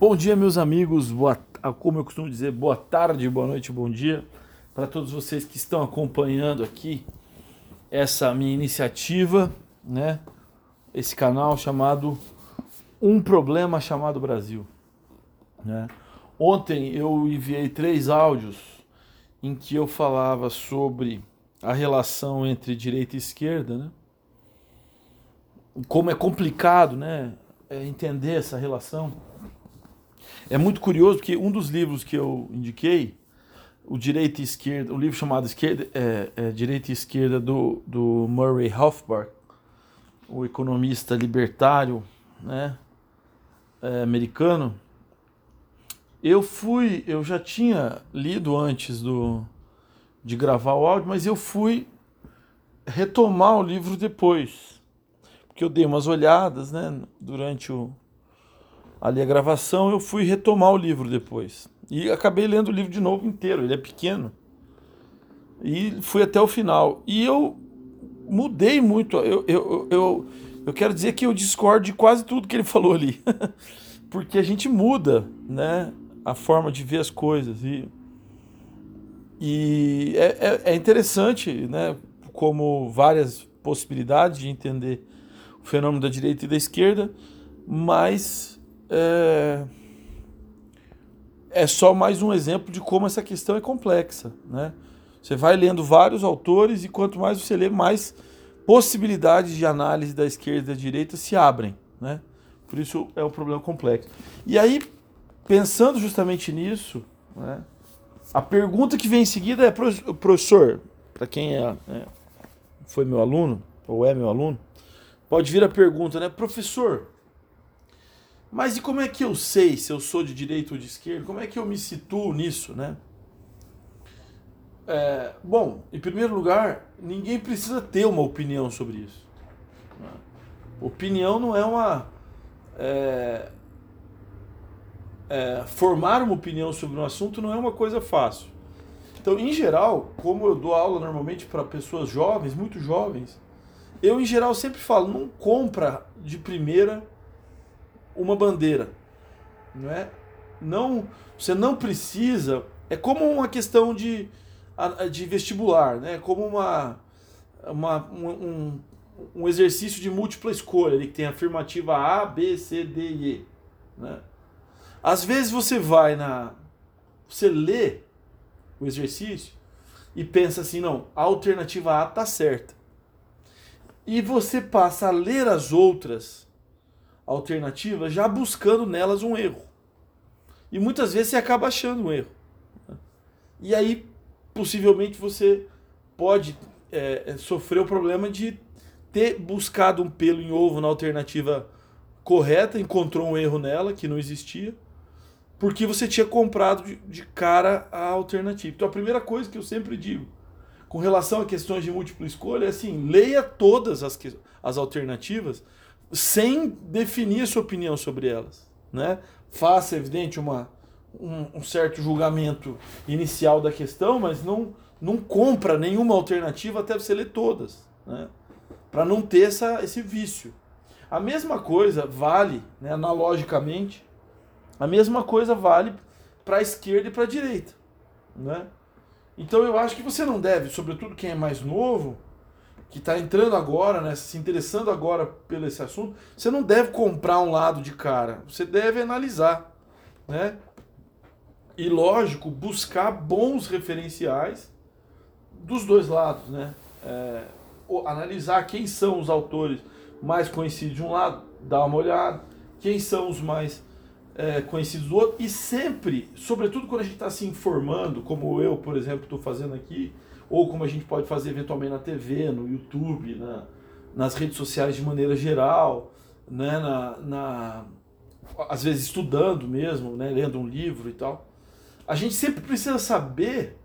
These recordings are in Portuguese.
Bom dia, meus amigos. Boa, como eu costumo dizer, boa tarde, boa noite, bom dia para todos vocês que estão acompanhando aqui essa minha iniciativa, né? Esse canal chamado Um Problema Chamado Brasil. Né? Ontem eu enviei três áudios em que eu falava sobre a relação entre direita e esquerda, né? Como é complicado, né? É entender essa relação é muito curioso porque um dos livros que eu indiquei, o Direita e Esquerda, um livro chamado Esquerda, é, é, Direita e Esquerda do, do Murray Rothbard, o economista libertário né, é, americano, eu fui, eu já tinha lido antes do, de gravar o áudio, mas eu fui retomar o livro depois, porque eu dei umas olhadas né, durante o, ali a gravação, eu fui retomar o livro depois. E acabei lendo o livro de novo inteiro, ele é pequeno. E fui até o final. E eu mudei muito. Eu, eu, eu, eu quero dizer que eu discordo de quase tudo que ele falou ali. Porque a gente muda né, a forma de ver as coisas. E, e é, é, é interessante né, como várias possibilidades de entender o fenômeno da direita e da esquerda, mas é, é só mais um exemplo de como essa questão é complexa. Né? Você vai lendo vários autores e quanto mais você lê, mais possibilidades de análise da esquerda e da direita se abrem. Né? Por isso é um problema complexo. E aí, pensando justamente nisso, né, a pergunta que vem em seguida é, professor, para quem é, é, foi meu aluno, ou é meu aluno, pode vir a pergunta, né? Professor, mas e como é que eu sei se eu sou de direita ou de esquerda? Como é que eu me situo nisso, né? É, bom, em primeiro lugar, ninguém precisa ter uma opinião sobre isso. Né? Opinião não é uma. É, é, formar uma opinião sobre um assunto não é uma coisa fácil. Então, em geral, como eu dou aula normalmente para pessoas jovens, muito jovens, eu, em geral, sempre falo: não compra de primeira uma bandeira, não é? Não, você não precisa. É como uma questão de, de vestibular, né? Como uma, uma um, um exercício de múltipla escolha, ele tem afirmativa A, B, C, D e E, né? Às vezes você vai na você lê o exercício e pensa assim, não, a alternativa A tá certa. E você passa a ler as outras alternativas, já buscando nelas um erro. E muitas vezes você acaba achando um erro. E aí, possivelmente, você pode é, é, sofrer o problema de ter buscado um pelo em ovo na alternativa correta, encontrou um erro nela que não existia, porque você tinha comprado de, de cara a alternativa. Então, a primeira coisa que eu sempre digo com relação a questões de múltipla escolha é assim: leia todas as, as alternativas sem definir sua opinião sobre elas. Né? Faça, evidente, uma, um, um, certo julgamento inicial da questão, mas não, não compra nenhuma alternativa até você ler todas. Né? Para não ter essa, esse vício. A mesma coisa vale, né, analogicamente, a mesma coisa vale para a esquerda e para a direita. Né? Então eu acho que você não deve, sobretudo quem é mais novo, que está entrando agora, né, se interessando agora pelo esse assunto, você não deve comprar um lado de cara, você deve analisar, né? E lógico, buscar bons referenciais dos dois lados, né? É, analisar quem são os autores mais conhecidos de um lado, dar uma olhada, quem são os mais é, conhecidos do outro, e sempre, sobretudo quando a gente está se informando, como eu, por exemplo, estou fazendo aqui, ou como a gente pode fazer eventualmente na TV, no YouTube, na, nas redes sociais de maneira geral, né, na, na, às vezes estudando mesmo, né, lendo um livro e tal. A gente sempre precisa saber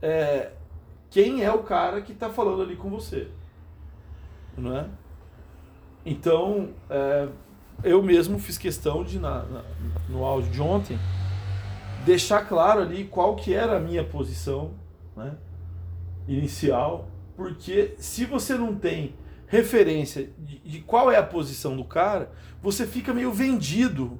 é, quem é o cara que está falando ali com você. Não é? Então, é, eu mesmo fiz questão de, na, na, no áudio de ontem, deixar claro ali qual que era a minha posição, né? Inicial, porque se você não tem referência de, de, qual é a posição do cara, você fica meio vendido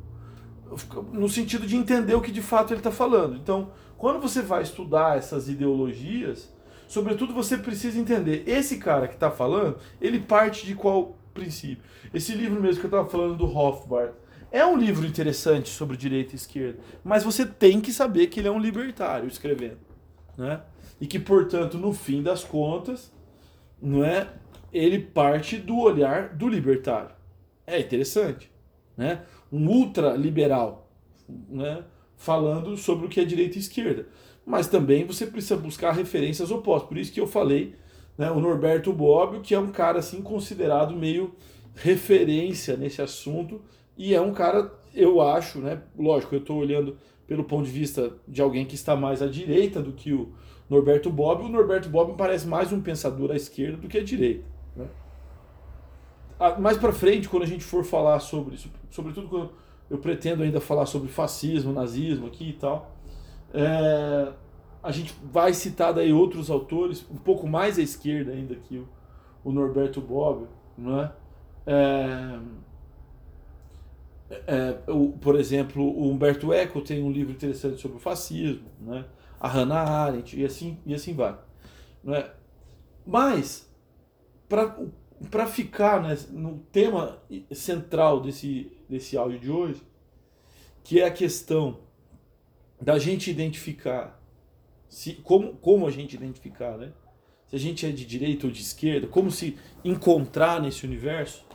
no sentido de entender o que de fato ele está falando. Então, quando você vai estudar essas ideologias, sobretudo você precisa entender esse cara que está falando, ele parte de qual princípio. Esse livro mesmo que eu estava falando do Rothbard é um livro interessante sobre direita e esquerda, mas você tem que saber que ele é um libertário escrevendo, né? E que, portanto, no fim das contas, não é, ele parte do olhar do libertário. É interessante, né? Um ultraliberal, né? Falando sobre o que é direita e esquerda. Mas também você precisa buscar referências opostas. Por isso que eu falei né, o Norberto Bobbio, que é um cara assim considerado meio referência nesse assunto e é um cara, eu acho, né, lógico, eu estou olhando pelo ponto de vista de alguém que está mais à direita do que o Norberto Bobbio. O Norberto Bobbio parece mais um pensador à esquerda do que à direita. Né? Mais para frente, quando a gente for falar sobre isso, sobretudo quando eu pretendo ainda falar sobre fascismo, nazismo aqui e tal, é, a gente vai citar daí outros autores, um pouco mais à esquerda ainda que o, o Norberto Bobbio, não? É, é, o, por exemplo, o Humberto Eco tem um livro interessante sobre o fascismo, né? a Hannah Arendt, e assim, e assim vai. Não é? Mas, para ficar né, no tema central desse, desse áudio de hoje, que é a questão da gente identificar se, como, como a gente identificar, né? Se a gente é de direita ou de esquerda, como se encontrar nesse universo.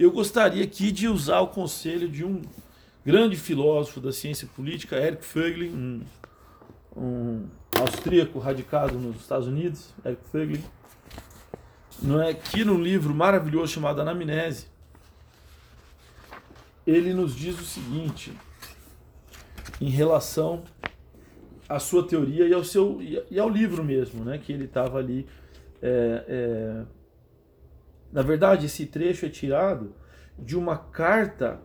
Eu gostaria aqui de usar o conselho de um grande filósofo da ciência política, Eric Fögling, um, um austríaco radicado nos Estados Unidos, Eric Fögling, não é que num livro maravilhoso chamado Anamnese, ele nos diz o seguinte em relação a sua teoria e ao seu e ao livro mesmo, né? Que ele estava ali. É, é... Na verdade, esse trecho é tirado de uma carta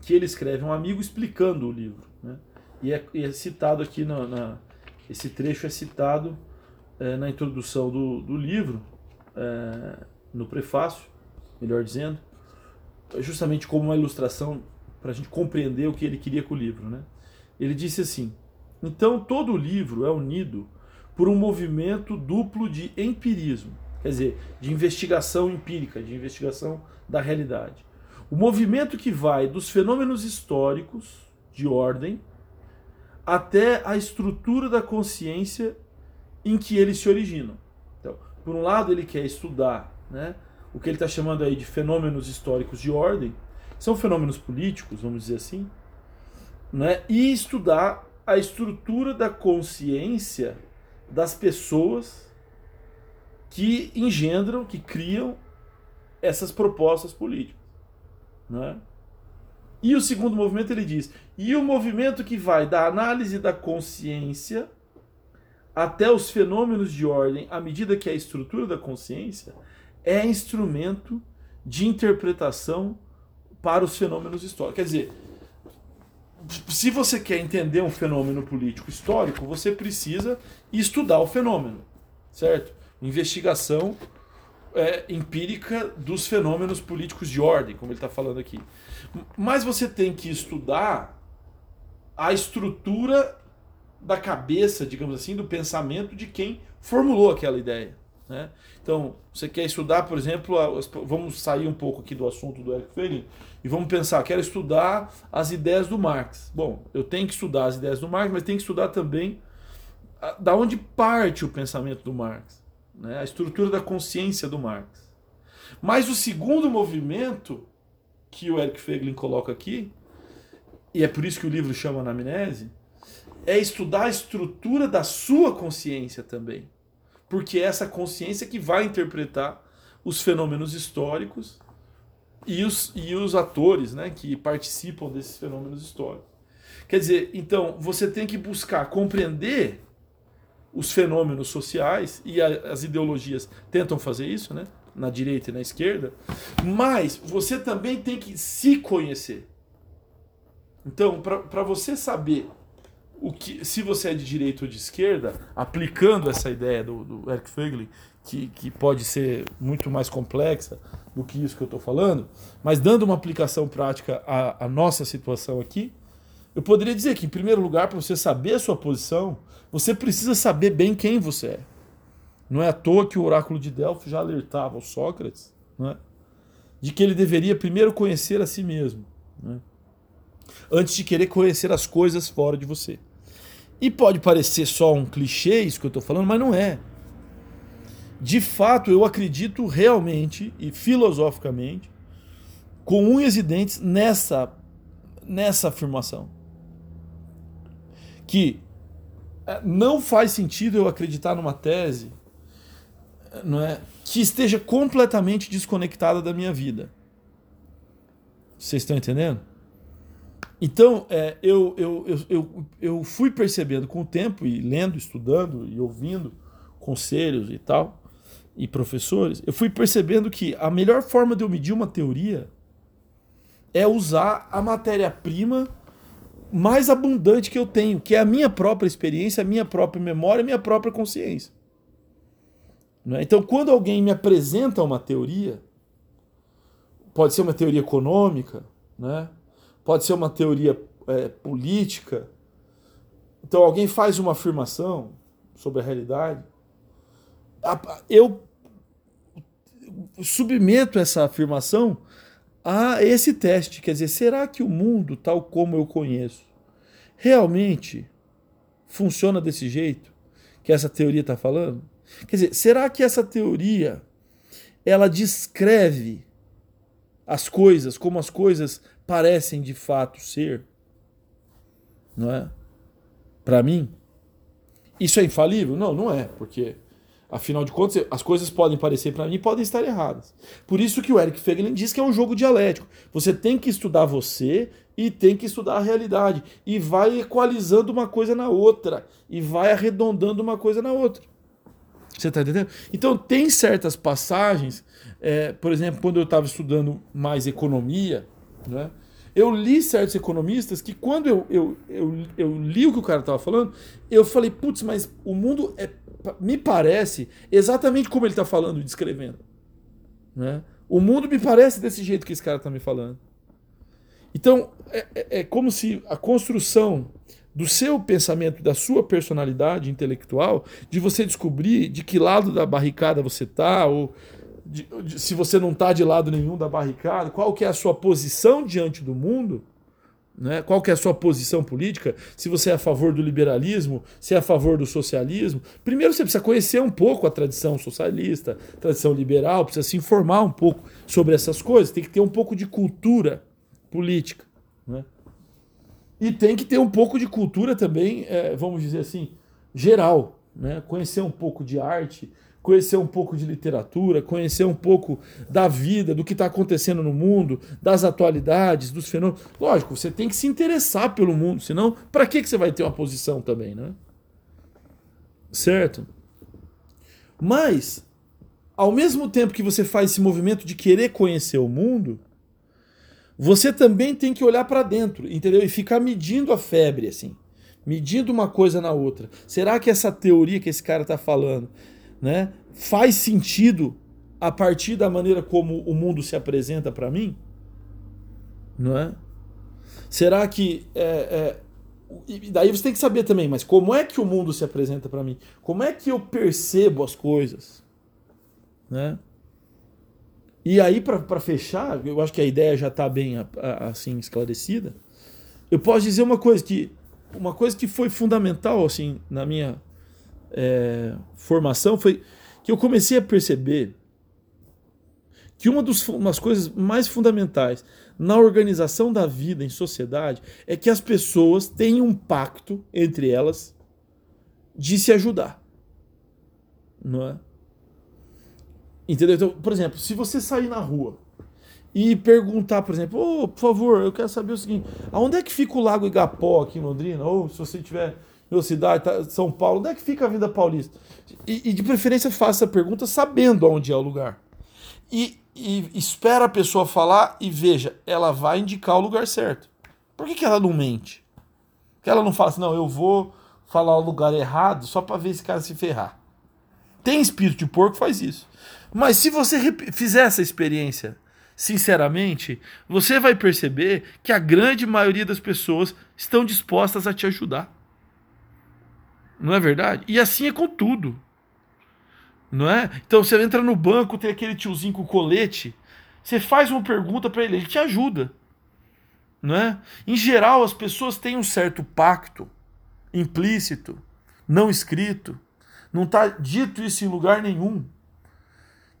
que ele escreve a um amigo explicando o livro, né? E é, é citado aqui na, na, esse trecho é citado é, na introdução do, do livro, é, no prefácio, melhor dizendo, justamente como uma ilustração para a gente compreender o que ele queria com o livro, né? Ele disse assim. Então, todo o livro é unido por um movimento duplo de empirismo, quer dizer, de investigação empírica, de investigação da realidade. O movimento que vai dos fenômenos históricos de ordem até a estrutura da consciência em que eles se originam. Então, por um lado, ele quer estudar né, o que ele está chamando aí de fenômenos históricos de ordem, são fenômenos políticos, vamos dizer assim, né, e estudar a estrutura da consciência das pessoas que engendram, que criam essas propostas políticas. Né? E o segundo movimento ele diz: e o movimento que vai da análise da consciência até os fenômenos de ordem, à medida que a estrutura da consciência é instrumento de interpretação para os fenômenos históricos. Quer dizer, se você quer entender um fenômeno político histórico, você precisa estudar o fenômeno, certo? Investigação é, empírica dos fenômenos políticos de ordem, como ele está falando aqui. Mas você tem que estudar a estrutura da cabeça, digamos assim, do pensamento de quem formulou aquela ideia. Né? Então, você quer estudar, por exemplo, vamos sair um pouco aqui do assunto do Eric Feiring e vamos pensar, quero estudar as ideias do Marx. Bom, eu tenho que estudar as ideias do Marx, mas tenho que estudar também da onde parte o pensamento do Marx, né? a estrutura da consciência do Marx. Mas o segundo movimento que o Eric Feiglin coloca aqui, e é por isso que o livro chama Anamnese, é estudar a estrutura da sua consciência também porque é essa consciência que vai interpretar os fenômenos históricos e os, e os atores né, que participam desses fenômenos históricos. Quer dizer, então, você tem que buscar compreender os fenômenos sociais, e a, as ideologias tentam fazer isso, né, na direita e na esquerda, mas você também tem que se conhecer. Então, para você saber o que, se você é de direita ou de esquerda, aplicando essa ideia do, do Eric Feiglin, que, que pode ser muito mais complexa do que isso que eu estou falando, mas dando uma aplicação prática à, à nossa situação aqui, Eu poderia dizer que, em primeiro lugar, para você saber a sua posição, você precisa saber bem quem você é. Não é à toa que o oráculo de Delfos já alertava o Sócrates é? de que ele deveria primeiro conhecer a si mesmo, é? antes de querer conhecer as coisas fora de você. E pode parecer só um clichê isso que eu estou falando, mas não é. De fato, eu acredito realmente e filosoficamente, com unhas e dentes, nessa, nessa afirmação. Que não faz sentido eu acreditar numa tese não é, que esteja completamente desconectada da minha vida. Vocês estão entendendo? Então, é, eu, eu, eu, eu, eu fui percebendo com o tempo, e lendo, estudando e ouvindo conselhos e tal, e professores, eu fui percebendo que a melhor forma de eu medir uma teoria é usar a matéria-prima mais abundante que eu tenho, que é a minha própria experiência, a minha própria memória, a minha própria consciência. É? Então, quando alguém me apresenta uma teoria, pode ser uma teoria econômica, né? pode ser uma teoria é, política. Então, alguém faz uma afirmação sobre a realidade, eu submeto essa afirmação a esse teste. Quer dizer, será que o mundo, tal como eu conheço, realmente funciona desse jeito que essa teoria está falando? Quer dizer, será que essa teoria ela descreve as coisas como as coisas parecem de fato ser? Não é? Para mim, isso é infalível? Não, não é, porque Afinal de contas, as coisas podem parecer para mim podem estar erradas. Por isso que o Eric Feglin diz que é um jogo dialético. Você tem que estudar você e tem que estudar a realidade. E vai equalizando uma coisa na outra. E vai arredondando uma coisa na outra. Você está entendendo? Então, tem certas passagens, é, por exemplo, quando eu estava estudando mais economia, né, eu li certos economistas que, quando eu, eu, eu, eu li o que o cara estava falando, eu falei, putz, mas o mundo é me parece exatamente como ele está falando e descrevendo. Né? O mundo me parece desse jeito que esse cara está me falando. Então, é, é, é, como se a construção do seu pensamento, da sua personalidade intelectual, de você descobrir de que lado da barricada você está, ou de, de, se você não está de lado nenhum da barricada, qual que é a sua posição diante do mundo, né? Qual que é a sua posição política? Se você é a favor do liberalismo, se é a favor do socialismo. Primeiro você precisa conhecer um pouco a tradição socialista, tradição liberal, precisa se informar um pouco sobre essas coisas. Tem que ter um pouco de cultura política. Né? E tem que ter um pouco de cultura também, é, vamos dizer assim, geral. Né? Conhecer um pouco de arte, conhecer um pouco de literatura, conhecer um pouco da vida, do que está acontecendo no mundo, das atualidades, dos fenômenos. Lógico, você tem que se interessar pelo mundo, senão, para que, você vai ter uma posição também, né? Certo? Mas, ao mesmo tempo que você faz esse movimento de querer conhecer o mundo, você também tem que olhar para dentro, entendeu? E ficar medindo a febre, assim. Medindo uma coisa na outra. Será que essa teoria que esse cara está falando né, faz sentido a partir da maneira como o mundo se apresenta para mim? Não é? Será que. É, é, daí você tem que saber também, mas como é que o mundo se apresenta para mim? Como é que eu percebo as coisas? Né? E aí, para fechar, eu acho que a ideia já está bem assim esclarecida. Eu posso dizer uma coisa que uma coisa que foi fundamental assim na minha é, formação foi que eu comecei a perceber que uma das umas coisas mais fundamentais na organização da vida em sociedade é que as pessoas têm um pacto entre elas de se ajudar. Não é? Entendeu? Então, por exemplo, se você sair na rua e perguntar, por exemplo, oh, por favor, eu quero saber o seguinte, aonde é que fica o Lago Igapó aqui em Londrina? Ou se você tiver meu cidade, tá, São Paulo, onde é que fica a Vida Paulista? E, e de preferência faça a pergunta sabendo onde é o lugar. E, e, espera a pessoa falar e veja, ela vai indicar o lugar certo. Por que, que ela não mente? Porque ela não fala assim, não, eu vou falar o lugar errado só para ver esse cara se ferrar. Tem espírito de porco faz isso. Mas se você fizer essa experiência sinceramente, você vai perceber que a grande maioria das pessoas estão dispostas a te ajudar. Não é verdade? E assim é com tudo. Não é? Então você entra no banco, tem aquele tiozinho com colete, você faz uma pergunta para ele, ele te ajuda. Não é? Em geral, as pessoas têm um certo pacto implícito, não escrito, não está dito isso em lugar nenhum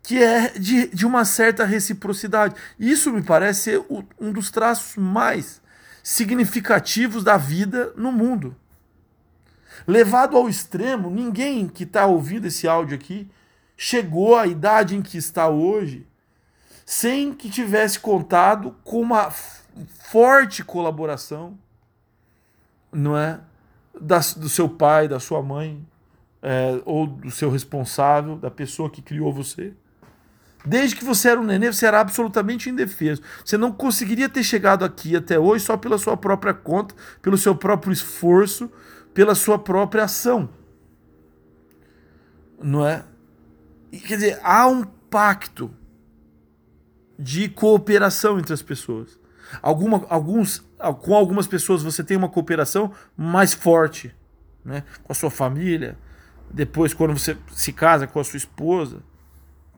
que é de, de uma certa reciprocidade. Isso me parece ser um dos traços mais significativos da vida no mundo. Levado ao extremo, ninguém que está ouvindo esse áudio aqui chegou à idade em que está hoje sem que tivesse contado com uma forte colaboração, não é, da, do seu pai, da sua mãe, é, ou do seu responsável, da pessoa que criou você. Desde que você era um nenê, você era absolutamente indefeso. Você não conseguiria ter chegado aqui até hoje só pela sua própria conta, pelo seu próprio esforço, pela sua própria ação. Não é? Quer dizer, há um pacto de cooperação entre as pessoas. Alguma, alguns, com algumas pessoas você tem uma cooperação mais forte, né? com a sua família. Depois, quando você se casa com a sua esposa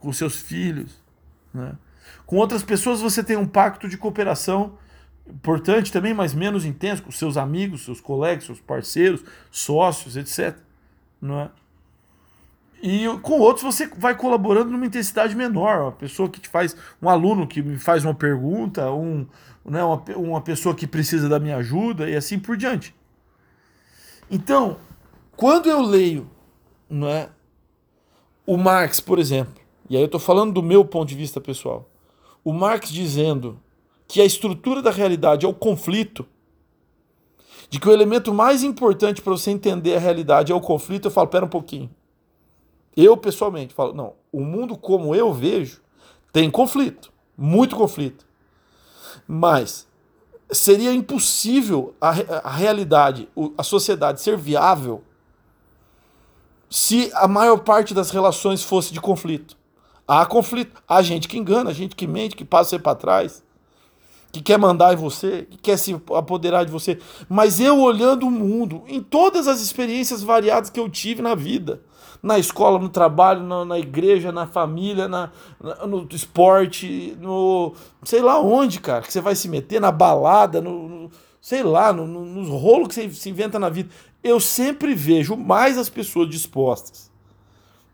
com seus filhos. Né? Com outras pessoas você tem um pacto de cooperação importante também, mas menos intenso, com seus amigos, seus colegas, seus parceiros, sócios, etc. Não é? E com outros você vai colaborando numa intensidade menor. Uma pessoa que te faz, um aluno que me faz uma pergunta, um, né, uma, uma pessoa que precisa da minha ajuda e assim por diante. Então, quando eu leio não é, o Marx, por exemplo, e aí eu estou falando do meu ponto de vista pessoal. O Marx dizendo que a estrutura da realidade é o conflito, de que o elemento mais importante para você entender a realidade é o conflito, eu falo, pera um pouquinho. Eu, pessoalmente, falo, não, o mundo como eu vejo tem conflito, muito conflito. Mas seria impossível a, a realidade, a sociedade ser viável se a maior parte das relações fosse de conflito. Há conflito. Há gente que engana, gente que mente, que passa para trás, que quer mandar em você, que quer se apoderar de você. Mas eu olhando o mundo, em todas as experiências variadas que eu tive na vida, na escola, no trabalho, na, na igreja, na família, na, na, no esporte, no. sei lá onde, cara, que você vai se meter, na balada, no. no sei lá, no, no, nos rolos que você se inventa na vida. Eu sempre vejo mais as pessoas dispostas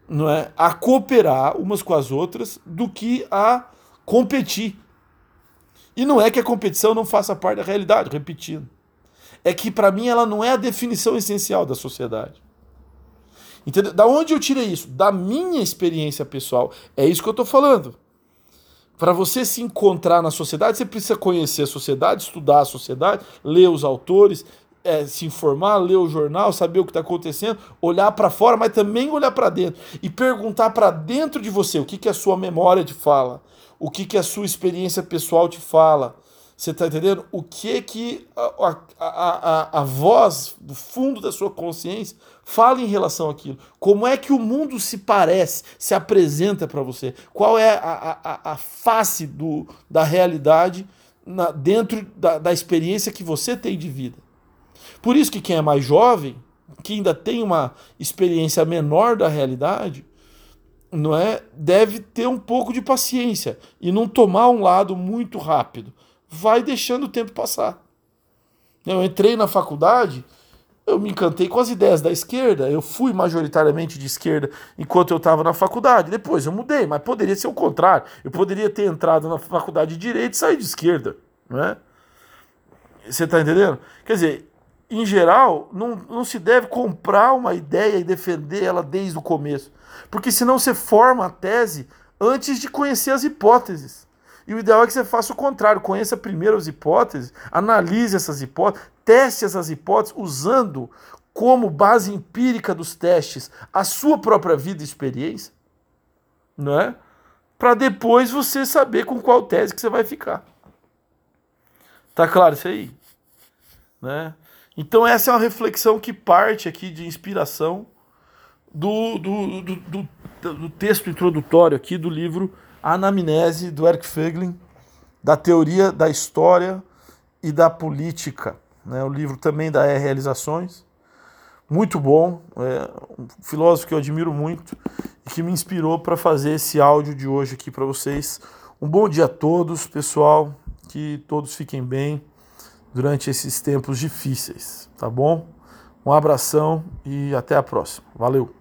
não é, a cooperar umas com as outras do que a competir. E não é que a competição não faça parte da realidade, repetindo. É que para mim ela não é a definição essencial da sociedade. Entendeu? Da onde eu tirei isso? Da minha experiência pessoal. É isso que eu estou falando. Para você se encontrar na sociedade, você precisa conhecer a sociedade, estudar a sociedade, ler os autores, é, se informar, ler o jornal, saber o que está acontecendo, olhar para fora, mas também olhar para dentro e perguntar para dentro de você o que, que a sua memória te fala, o que, que a sua experiência pessoal te fala. Você está entendendo? O que que a, a, a, a voz do fundo da sua consciência fala em relação àquilo? Como é que o mundo se parece, se apresenta para você? Qual é a, a, a face do, da realidade na, dentro da, da experiência que você tem de vida? Por isso que quem é mais jovem, que ainda tem uma experiência menor da realidade, não é, deve ter um pouco de paciência e não tomar um lado muito rápido. Vai deixando o tempo passar. Eu entrei na faculdade, eu me encantei com as ideias da esquerda, eu fui majoritariamente de esquerda enquanto eu estava na faculdade. Depois eu mudei, mas poderia ser o contrário. Eu poderia ter entrado na faculdade de direito e sair de esquerda, não é? Você está entendendo? Quer dizer, em geral, não, não se deve comprar uma ideia e defender ela desde o começo. Porque senão você forma a tese antes de conhecer as hipóteses. E o ideal é que você faça o contrário, conheça primeiro as hipóteses, analise essas hipóteses, teste essas hipóteses usando como base empírica dos testes a sua própria vida e experiência, não é? Para depois você saber com qual tese que você vai ficar. Tá claro isso aí? Né? Então essa é uma reflexão que parte aqui de inspiração do, do, do, do, do texto introdutório aqui do livro Anamnese, do Eric Feglin, da teoria da história e da política. Né? O livro também da R Realizações. Muito bom, é um filósofo que eu admiro muito e que me inspirou para fazer esse áudio de hoje aqui para vocês. Um bom dia a todos, pessoal. Que todos fiquem bem durante esses tempos difíceis, tá bom? Um abração e até a próxima. Valeu!